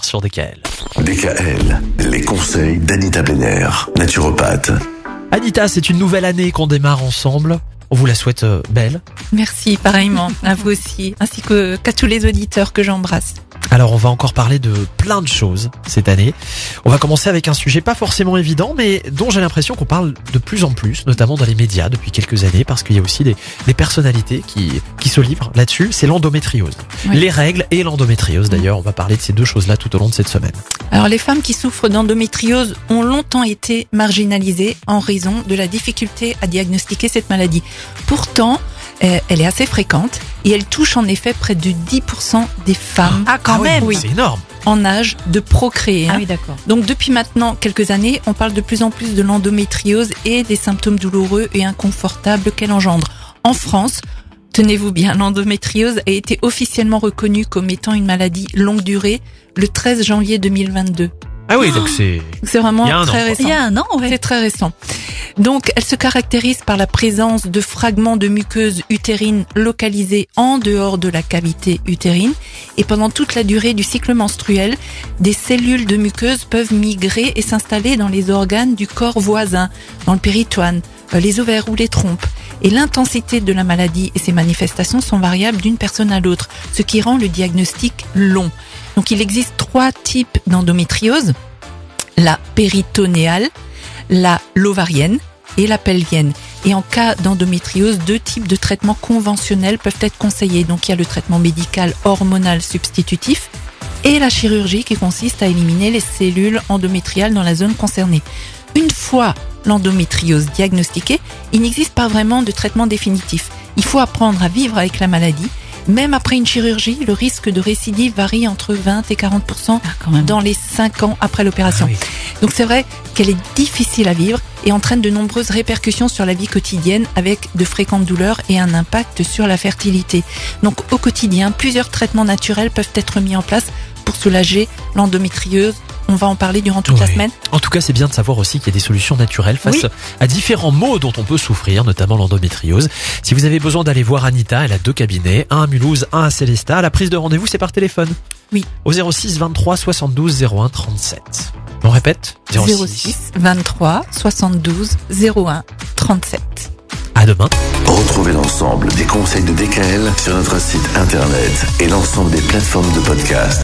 sur DKL. DKL, les conseils d'Anita Benner, naturopathe. Anita, c'est une nouvelle année qu'on démarre ensemble. On vous la souhaite euh, belle. Merci, pareillement, à vous aussi, ainsi que qu'à tous les auditeurs que j'embrasse. Alors on va encore parler de plein de choses cette année. On va commencer avec un sujet pas forcément évident, mais dont j'ai l'impression qu'on parle de plus en plus, notamment dans les médias depuis quelques années, parce qu'il y a aussi des, des personnalités qui, qui se livrent là-dessus. C'est l'endométriose. Oui. Les règles et l'endométriose d'ailleurs. On va parler de ces deux choses-là tout au long de cette semaine. Alors les femmes qui souffrent d'endométriose ont longtemps été marginalisées en raison de la difficulté à diagnostiquer cette maladie. Pourtant, euh, elle est assez fréquente et elle touche en effet près de 10% des femmes Ah, quand même oui, C'est énorme. en âge de procréer. Ah hein. oui, d'accord. Donc depuis maintenant quelques années, on parle de plus en plus de l'endométriose et des symptômes douloureux et inconfortables qu'elle engendre. En France, tenez-vous bien, l'endométriose a été officiellement reconnue comme étant une maladie longue durée le 13 janvier 2022. Ah oui, donc c'est... Donc C'est vraiment an, très récent. Il y a un an, ouais. C'est très récent. Donc, elle se caractérise par la présence de fragments de muqueuse utérine localisés en dehors de la cavité utérine. Et pendant toute la durée du cycle menstruel, des cellules de muqueuse peuvent migrer et s'installer dans les organes du corps voisin, dans le péritoine, les ovaires ou les trompes. Et l'intensité de la maladie et ses manifestations sont variables d'une personne à l'autre, ce qui rend le diagnostic long. Donc, il existe trois types d'endométriose. La péritonéale, la lovarienne et la pelvienne. Et en cas d'endométriose, deux types de traitements conventionnels peuvent être conseillés. Donc il y a le traitement médical hormonal substitutif et la chirurgie qui consiste à éliminer les cellules endométriales dans la zone concernée. Une fois l'endométriose diagnostiquée, il n'existe pas vraiment de traitement définitif. Il faut apprendre à vivre avec la maladie. Même après une chirurgie, le risque de récidive varie entre 20 et 40 Ah, quand même. dans les 5 ans après l'opération. Ah oui. Donc c'est vrai qu'elle est difficile à vivre et entraîne de nombreuses répercussions sur la vie quotidienne avec de fréquentes douleurs et un impact sur la fertilité. Donc au quotidien, plusieurs traitements naturels peuvent être mis en place pour soulager l'endométriose. On va en parler durant toute la semaine. En tout cas, c'est bien de savoir aussi qu'il y a des solutions naturelles face Oui. à différents maux dont on peut souffrir, notamment l'endométriose. Si vous avez besoin d'aller voir Anita, elle a deux cabinets, un à Mulhouse, un à Célestat. La prise de rendez-vous, c'est par téléphone. Oui. Au 06 23 72 01 37. On répète 06 23 72 01 37. À demain. Retrouvez l'ensemble des conseils de DKL sur notre site internet et l'ensemble des plateformes de podcast.